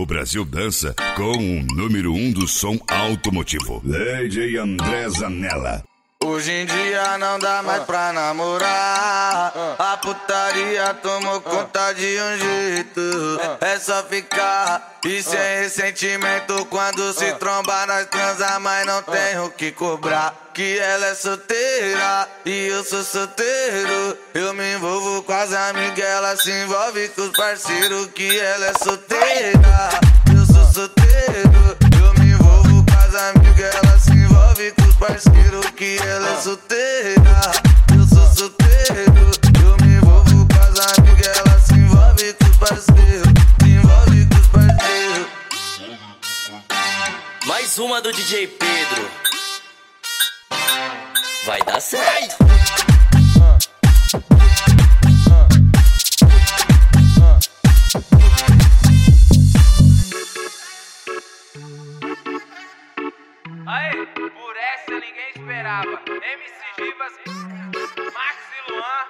o Brasil dança com o número um do som automotivo. Lady André Zanella. Hoje em dia não dá mais pra namorar. A putaria tomou conta de um jeito. É só ficar e sem ressentimento. Quando se trombar, nós transa, mas não tem o que cobrar. Que ela é solteira e eu sou solteiro. Eu me envolvo com as amigas, ela se envolve com os parceiros. Que ela é solteira, eu sou solteiro. Mais uma do DJ Pedro. Vai dar certo. Aê, por essa ninguém esperava. MC Givas, Max e Luan,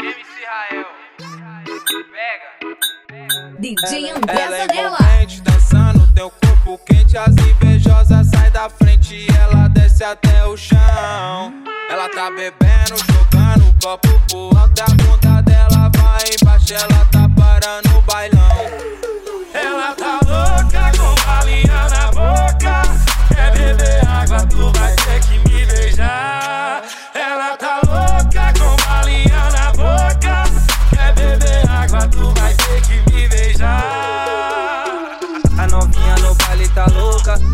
MC Rael. Pega. DJ André Zanella. Teu corpo quente, as invejosas sai da frente e ela desce até o chão. Ela tá bebendo, jogando o copo pro alto, a bunda dela vai embaixo, ela tá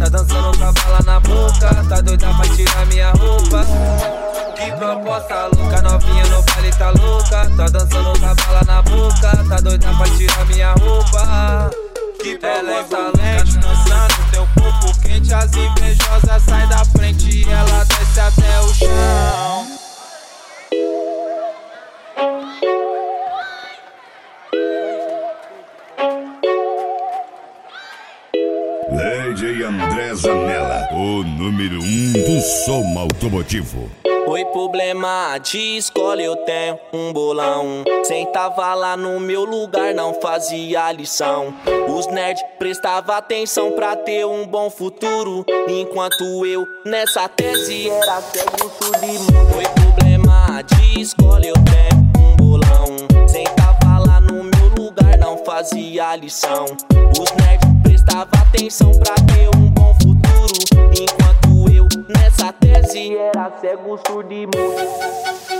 tá dançando com a bala na boca, tá doida pra tirar minha roupa. Que proposta louca, novinha no baile tá louca, tá dançando com a bala na boca, tá doida pra tirar minha roupa. Que proposta louca, Lady André Zanella. O número um do som automotivo. Oi, problema de escola, eu tenho um bolão. Sentava lá no meu lugar, não fazia lição. Os nerds prestavam atenção pra ter um bom futuro. Enquanto eu, nessa tese, era cego, surdo e mudo. Oi, problema de escola, eu tenho um bolão. Sentava lá no meu lugar, não fazia lição. Os nerds atenção pra ter um bom futuro. Enquanto eu, nessa tese, era cego, surdo e mudo.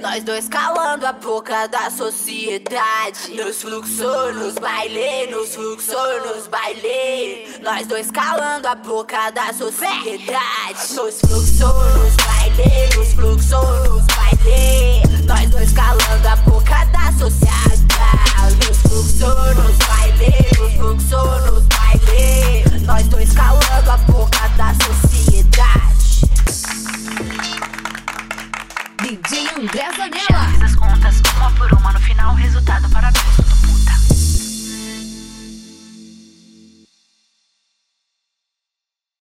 Nós dois calando a boca da sociedade. Nos fluxos, nos baile, nos fluxos, nos baile. Nós dois calando a boca da sociedade. Nos fluxos, nos baile, nos fluxos, nos baile. Nós dois calando